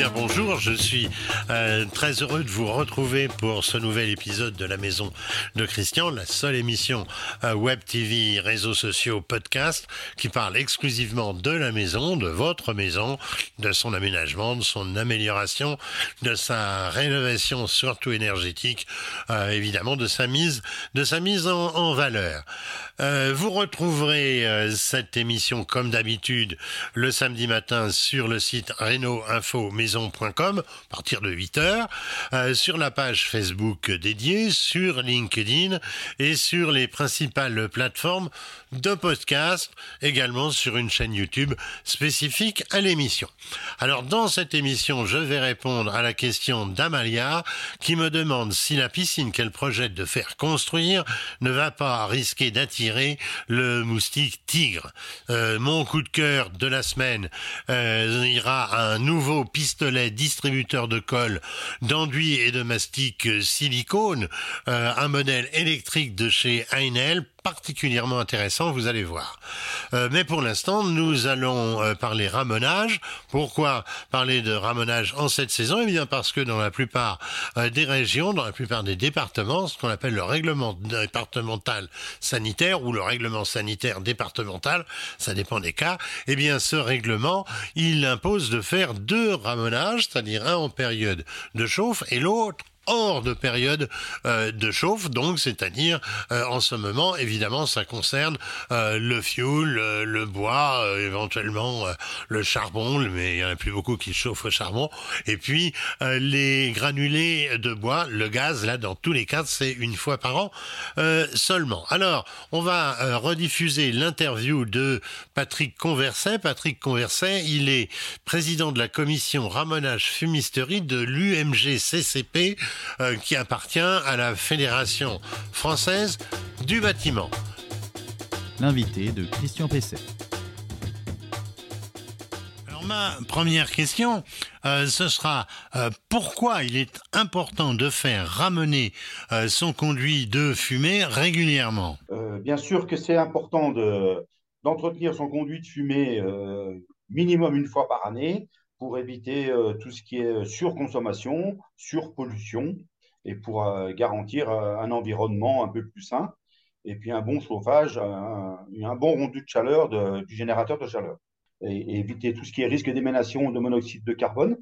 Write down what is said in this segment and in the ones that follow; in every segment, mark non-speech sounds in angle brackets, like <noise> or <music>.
Bien bonjour, je suis euh, très heureux de vous retrouver pour ce nouvel épisode de la Maison de Christian, la seule émission euh, web TV, réseaux sociaux, podcast qui parle exclusivement de la maison, de votre maison, de son aménagement, de son amélioration, de sa rénovation surtout énergétique, euh, évidemment de sa mise, de sa mise en, valeur. vous retrouverez cette émission comme d'habitude le samedi matin sur le site Reno Info maison.com à partir de 8 heures, euh, sur la page Facebook dédiée, sur LinkedIn et sur les principales plateformes de podcast, également sur une chaîne YouTube spécifique à l'émission. Alors dans cette émission, je vais répondre à la question d'Amalia qui me demande si la piscine qu'elle projette de faire construire ne va pas risquer d'attirer le moustique tigre. Euh, mon coup de cœur de la semaine euh, ira à un nouveau pistolet distributeur de colle, d'enduit et de mastic silicone, euh, un modèle électrique de chez Heinel particulièrement intéressant, vous allez voir. Euh, mais pour l'instant, nous allons euh, parler ramonage. Pourquoi parler de ramonage en cette saison? Eh bien parce que dans la plupart euh, des régions, dans la plupart des départements, ce qu'on appelle le règlement départemental sanitaire ou le règlement sanitaire départemental, ça dépend des cas, eh bien ce règlement, il impose de faire deux ramonages, c'est-à-dire un en période de chauffe et l'autre hors de période euh, de chauffe, donc c'est-à-dire euh, en ce moment, évidemment, ça concerne euh, le fioul, le bois, éventuellement le charbon, mais il n'y en a plus beaucoup qui chauffent au charbon, et puis les granulés de bois, le gaz, là, dans tous les cas, c'est une fois par an seulement. Alors, on va rediffuser l'interview de Patrick Converset. Patrick Converset, il est président de la commission ramonage fumisterie de l'UMG CCP, euh, qui appartient à la Fédération française du bâtiment. L'invité de Christian Pesset. Alors ma première question, euh, ce sera euh, pourquoi il est important de faire ramener son conduit de fumée régulièrement? Bien sûr que c'est important d'entretenir son conduit de fumée minimum une fois par année pour éviter euh, tout ce qui est surconsommation, surpollution et pour euh, garantir euh, un environnement un peu plus sain et puis un bon chauffage, un, un bon rendu de chaleur du générateur de chaleur et, éviter tout ce qui est risque d'émanation de monoxyde de carbone.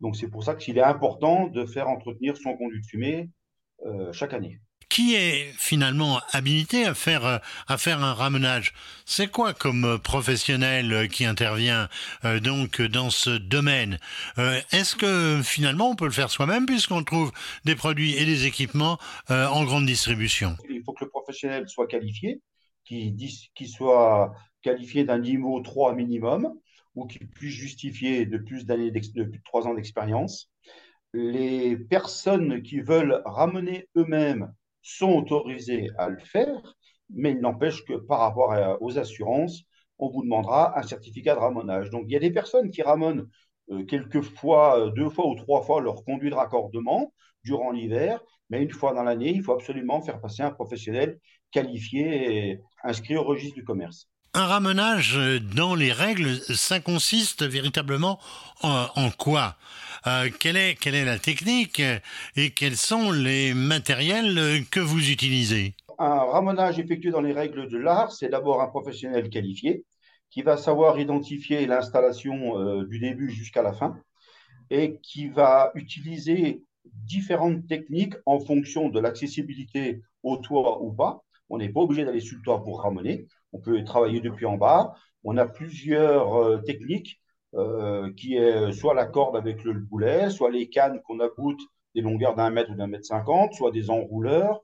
Donc c'est pour ça qu'il est important de faire entretenir son conduit de fumée chaque année qui est finalement habilité à faire euh, à faire un ramenage? C'est quoi comme euh, professionnel euh, qui intervient donc dans ce domaine? Est-ce que finalement on peut le faire soi-même puisqu'on trouve des produits et des équipements en grande distribution? Il faut que le professionnel soit qualifié, qui qui soit qualifié d'un niveau 3 minimum ou qui puisse justifier de plus d'années de plus de 3 ans d'expérience. Les personnes qui veulent ramener eux-mêmes sont autorisés à le faire, mais il n'empêche que par rapport aux assurances, on vous demandera un certificat de ramonage. Donc il y a des personnes qui ramonent euh, quelques fois, euh, deux fois ou trois fois leur conduit de raccordement durant l'hiver, mais une fois dans l'année, il faut absolument faire passer un professionnel qualifié et inscrit au registre du commerce. Un ramenage dans les règles, ça consiste véritablement en quoi? Euh, quelle, est, la technique et quels sont les matériels que vous utilisez? Un ramonage effectué dans les règles de l'art, c'est d'abord un professionnel qualifié qui va savoir identifier l'installation euh, du début jusqu'à la fin et qui va utiliser différentes techniques en fonction de l'accessibilité au toit ou pas. On n'est pas obligé d'aller sur le toit pour ramener. On peut travailler depuis en bas. On a plusieurs euh, techniques euh, qui est soit la corde avec le boulet, soit les cannes qu'on aboute des longueurs d'un mètre ou d'un mètre cinquante, soit des enrouleurs.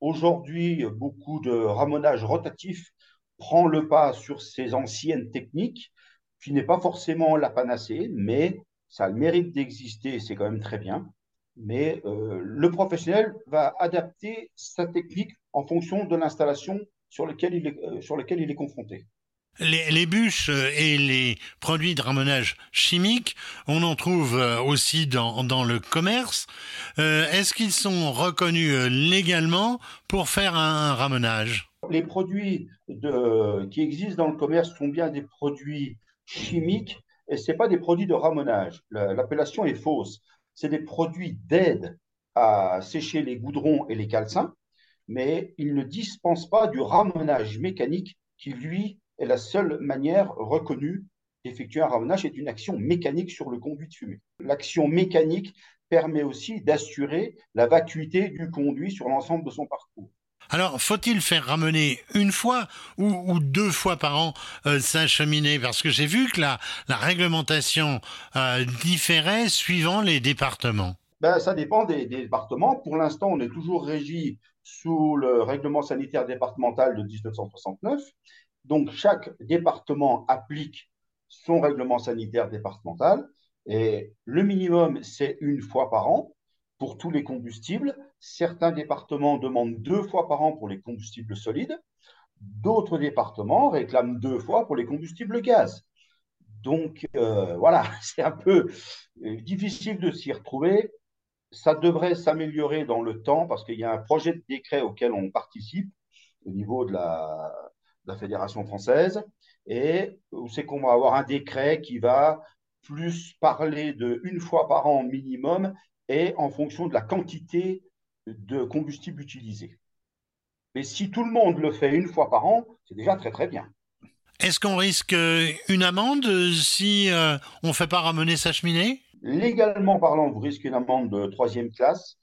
Aujourd'hui, beaucoup de ramonage rotatif prend le pas sur ces anciennes techniques, qui n'est pas forcément la panacée, mais ça a le mérite d'exister, c'est quand même très bien. Mais euh, le professionnel va adapter sa technique en fonction de l'installation sur, euh, sur laquelle il est confronté. Les, bûches et les produits de ramonage chimique, on en trouve euh, aussi dans, le commerce. Euh, est-ce qu'ils sont reconnus euh, légalement pour faire un ramonage Les produits qui existent dans le commerce sont bien des produits chimiques et ce pas des produits de ramonage. L'appellation est fausse. C'est des produits d'aide à sécher les goudrons et les calcins, mais ils ne dispensent pas du ramonage mécanique qui, lui, est la seule manière reconnue d'effectuer un ramonage. C'est une action mécanique sur le conduit de fumée. L'action mécanique permet aussi d'assurer la vacuité du conduit sur l'ensemble de son parcours. Alors, faut-il faire ramener une fois ou, deux fois par an euh, sa cheminée? Parce que j'ai vu que la, réglementation euh, différait suivant les départements. Ben, ça dépend des, départements. Pour l'instant, on est toujours régi sous le règlement sanitaire départemental de 1969. Donc, chaque département applique son règlement sanitaire départemental. Et le minimum, c'est une fois par an pour tous les combustibles. Certains départements demandent deux fois par an pour les combustibles solides. D'autres départements réclament deux fois pour les combustibles gaz. Donc euh, voilà, <laughs> c'est un peu euh, difficile de s'y retrouver. Ça devrait s'améliorer dans le temps parce qu'il y a un projet de décret auquel on participe au niveau de la, de la Fédération française. Et c'est qu'on va avoir un décret qui va plus parler de une fois par an minimum et en fonction de la quantité de combustible utilisé. Mais si tout le monde le fait une fois par an, c'est déjà très très bien. Est-ce qu'on risque une amende si euh, on ne fait pas ramener sa cheminée? Légalement parlant, vous risquez une amende de troisième classe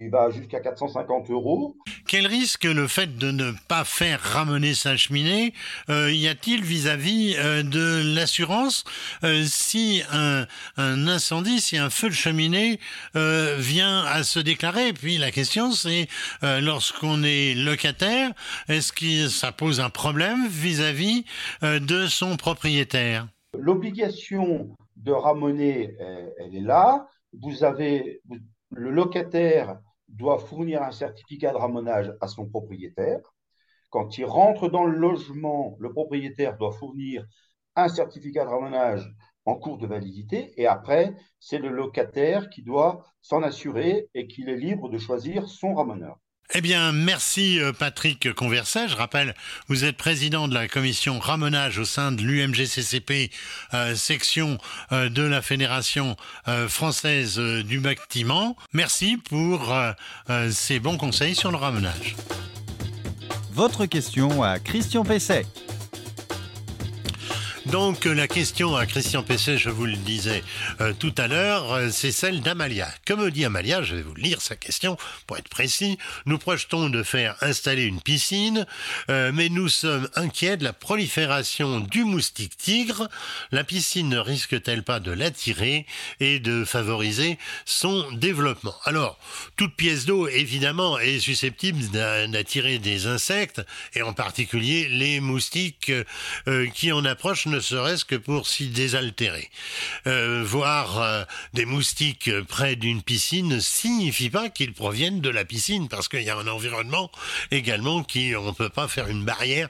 il va jusqu'à 450 euros. Quel risque le fait de ne pas faire ramener sa cheminée euh, y a-t-il vis-à-vis euh, de l'assurance euh, si un, incendie, si un feu de cheminée vient à se déclarer? Puis la question c'est lorsqu'on est locataire, est-ce que ça pose un problème vis-à-vis de son propriétaire? L'obligation de ramener, elle est là. Vous avez le locataire doit fournir un certificat de ramonage à son propriétaire. Quand il rentre dans le logement, le propriétaire doit fournir un certificat de ramonage en cours de validité et après, c'est le locataire qui doit s'en assurer et qu'il est libre de choisir son ramoneur. Eh bien, merci euh, Patrick Converset. Je rappelle, vous êtes président de la commission ramenage au sein de l'UMGCCP, euh, section euh, de la Fédération française du bâtiment. Merci pour ces bons conseils sur le ramenage. Votre question à Christian Pesset. Donc la question à Christian Pesset, je vous le disais euh, tout à l'heure, euh, c'est celle d'Amalia. Comme dit Amalia, je vais vous lire sa question pour être précis. Nous projetons de faire installer une piscine, euh, mais nous sommes inquiets de la prolifération du moustique tigre. La piscine ne risque-t-elle pas de l'attirer et de favoriser son développement? Alors, toute pièce d'eau, évidemment, est susceptible d'attirer des insectes, et en particulier les moustiques qui en approchent ne serait-ce que pour s'y désaltérer. Euh, voir euh, des moustiques près d'une piscine ne signifie pas qu'ils proviennent de la piscine, parce qu'il y a un environnement également qui, on ne peut pas faire une barrière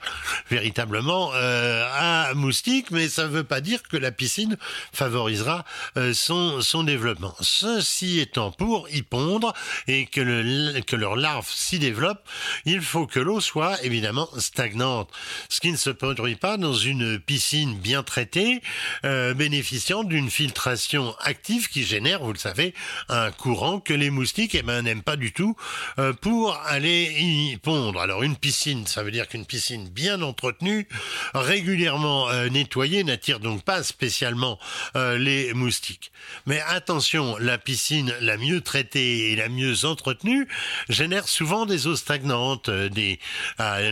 véritablement euh, à moustiques, mais ça ne veut pas dire que la piscine favorisera son, son développement. Ceci étant pour y pondre et que, le, que leurs larves s'y développent, il faut que l'eau soit évidemment stagnante, ce qui ne se produit pas dans une piscine bien traité, euh, bénéficiant d'une filtration active qui génère, vous le savez, un courant que les moustiques eh ben, n'aiment pas du tout euh, pour aller y pondre. Alors une piscine, ça veut dire qu'une piscine bien entretenue, régulièrement euh, nettoyée, n'attire donc pas spécialement les moustiques. Mais attention, la piscine la mieux traitée et la mieux entretenue génère souvent des eaux stagnantes, des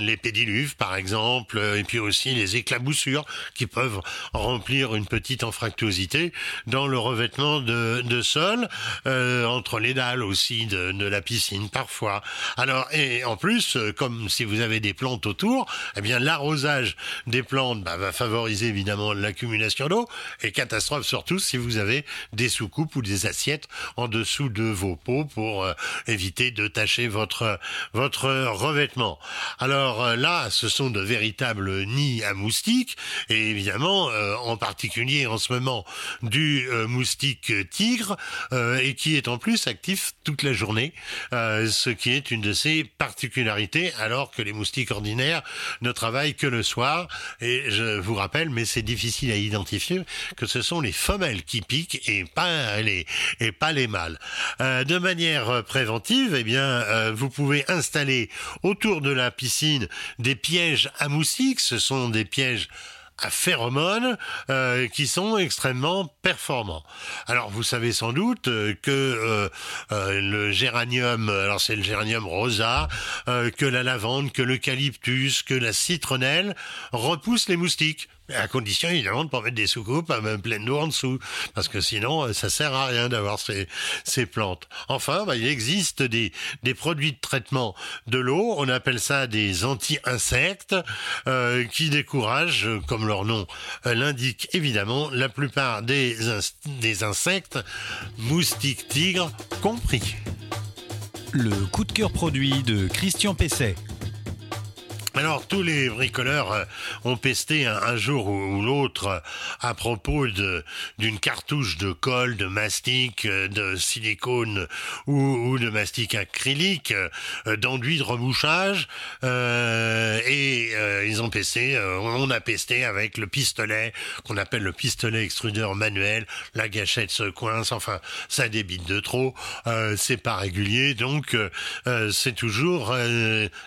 les pédiluves par exemple, et puis aussi les éclaboussures qui peuvent remplir une petite anfractuosité dans le revêtement de, sol, euh, entre les dalles aussi de, de, la piscine parfois. Alors et en plus, euh, comme si vous avez des plantes autour, eh bien l'arrosage des plantes bah, va favoriser évidemment l'accumulation d'eau et catastrophe surtout si vous avez des soucoupes ou des assiettes en dessous de vos pots pour euh, éviter de tacher votre votre revêtement. Alors là, ce sont de véritables nids à moustiques et évidemment évidemment, en particulier en ce moment, du moustique tigre, et qui est en plus actif toute la journée, ce qui est une de ses particularités, alors que les moustiques ordinaires ne travaillent que le soir. Et je vous rappelle, mais c'est difficile à identifier, que ce sont les femelles qui piquent et pas les, et pas les mâles. de manière préventive, eh bien, vous pouvez installer autour de la piscine des pièges à moustiques. Ce sont des pièges phéromones euh, qui sont extrêmement performants. Alors vous savez sans doute euh, que euh, le géranium, alors c'est le géranium rosa, que la lavande, que l'eucalyptus, que la citronnelle repoussent les moustiques à condition évidemment de pas mettre des soucoupes à même pleine d'eau en dessous, parce que sinon euh, ça sert à rien d'avoir ces, ces plantes. Enfin, bah, il existe des, des produits de traitement de l'eau, on appelle ça des anti-insectes, euh, qui découragent, comme leur nom l'indique évidemment, la plupart des, des insectes, moustiques, tigres compris. Le coup de cœur produit de Christian Pesset. Alors tous les bricoleurs euh, ont pesté un, jour ou, l'autre à propos d'une cartouche de colle, de mastic, euh, de silicone ou, de mastic acrylique, euh, d'enduit de rebouchage, et ils ont pesté, on a pesté avec le pistolet qu'on appelle le pistolet extrudeur manuel, la gâchette se coince, enfin ça débite de trop, c'est pas régulier, donc c'est toujours,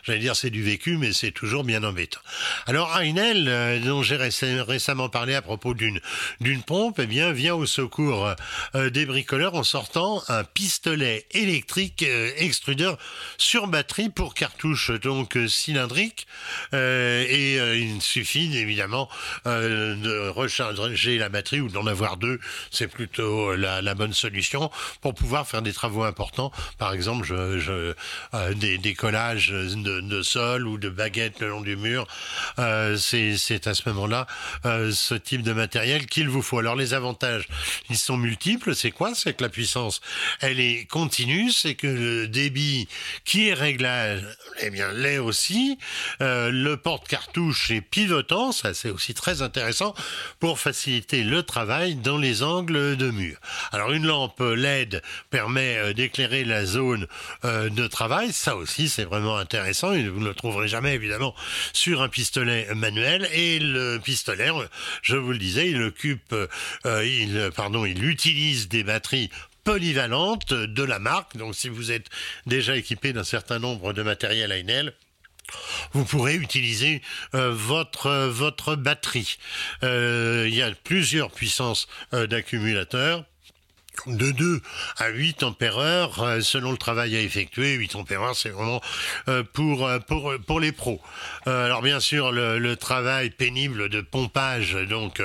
j'allais dire c'est du vécu, mais c'est toujours bien embêtant. Alors Ainel, euh, dont j'ai récemment parlé à propos d'une pompe, eh bien vient au secours euh, des bricoleurs en sortant un pistolet électrique euh, extrudeur sur batterie pour cartouche donc cylindrique. Et il suffit évidemment de recharger la batterie ou d'en avoir deux, c'est plutôt la, bonne solution pour pouvoir faire des travaux importants, par exemple des, des collages de, de sol ou de baguettes le long du mur. Euh, c'est à ce moment-là euh, ce type de matériel qu'il vous faut. Alors les avantages, ils sont multiples. C'est quoi? C'est que la puissance, elle est continue. C'est que le débit qui est réglable, eh bien l'est aussi. Euh, le porte-cartouche est pivotant. Ça c'est aussi très intéressant pour faciliter le travail dans les angles de mur. Alors une lampe LED permet d'éclairer la zone de travail. Ça aussi c'est vraiment intéressant. vous ne le trouverez jamais évidemment sur un pistolet manuel et le pistolet, je vous le disais, il occupe, euh, il, pardon, il utilise des batteries polyvalentes de la marque. Donc si vous êtes déjà équipé d'un certain nombre de matériel Ainel, vous pourrez utiliser euh, votre votre batterie. Euh, il y a plusieurs puissances d'accumulateurs de 2 à 8 ampères euh, selon le travail à effectuer. 8 ampères, c'est vraiment euh, pour, euh, pour, pour les pros. alors bien sûr, le, travail pénible de pompage donc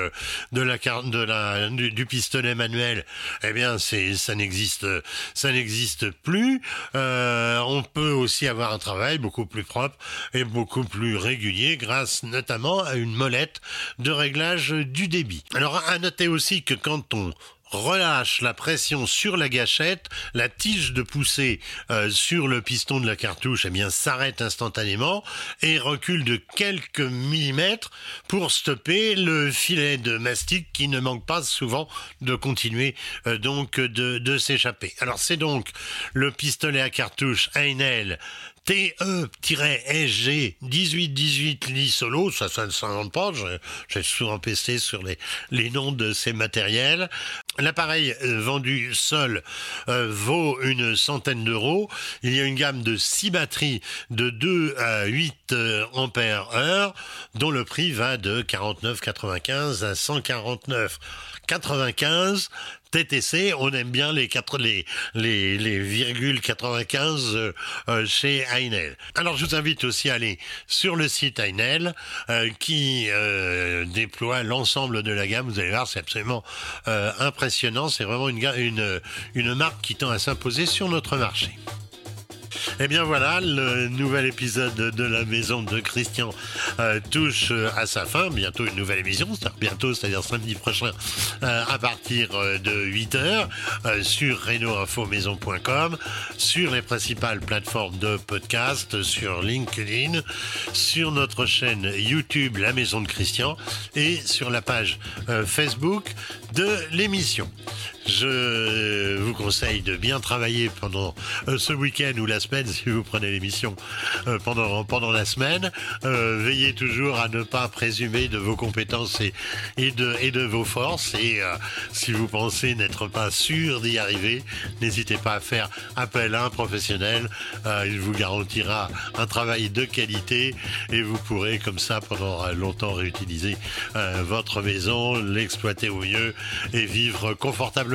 de la, de la du, pistolet manuel, eh bien c'est ça n'existe ça n'existe plus. on peut aussi avoir un travail beaucoup plus propre et beaucoup plus régulier grâce notamment à une molette de réglage du débit. Alors à noter aussi que quand on relâche la pression sur la gâchette, la tige de poussée euh, sur le piston de la cartouche eh bien s'arrête instantanément et recule de quelques millimètres pour stopper le filet de mastic qui ne manque pas souvent de continuer euh, donc de, de s'échapper. Alors c'est donc le pistolet à cartouche Heinel TE-SG 1818 Lit Solo, ça, ça ne s'invente pas, j'ai souvent pesté sur les, les noms de ces matériels. L'appareil euh, vendu seul euh, vaut une centaine d'euros. Il y a une gamme de 6 batteries de 2 à 8 euh, ampères heure, dont le prix va de 49,95 à 149,95 TTC, on aime bien les, quatre, les, les, les virgules 95 euh, euh, chez Heinel. Alors je vous invite aussi à aller sur le site Heinel euh, qui déploie l'ensemble de la gamme. Vous allez voir, c'est absolument impressionnant. C'est vraiment une, une marque qui tend à s'imposer sur notre marché. Eh bien voilà, le nouvel épisode de la maison de Christian euh, touche euh, à sa fin. Bientôt une nouvelle émission, c'est-à-dire bientôt, c'est-à-dire samedi prochain euh, à partir de 8h sur renoinfomaison.com, sur les principales plateformes de podcast, sur LinkedIn, sur notre chaîne YouTube La Maison de Christian et sur la page Facebook de l'émission. Je vous conseille de bien travailler pendant ce week-end ou la semaine <laughs> si vous prenez l'émission pendant, pendant la semaine. veillez toujours à ne pas présumer de vos compétences et, et, de, et de vos forces. Et euh, si vous pensez n'être pas sûr d'y arriver, n'hésitez pas à faire appel à un professionnel. Euh, il vous garantira un travail de qualité et vous pourrez comme ça pendant longtemps réutiliser euh, votre maison, l'exploiter au mieux et vivre confortablement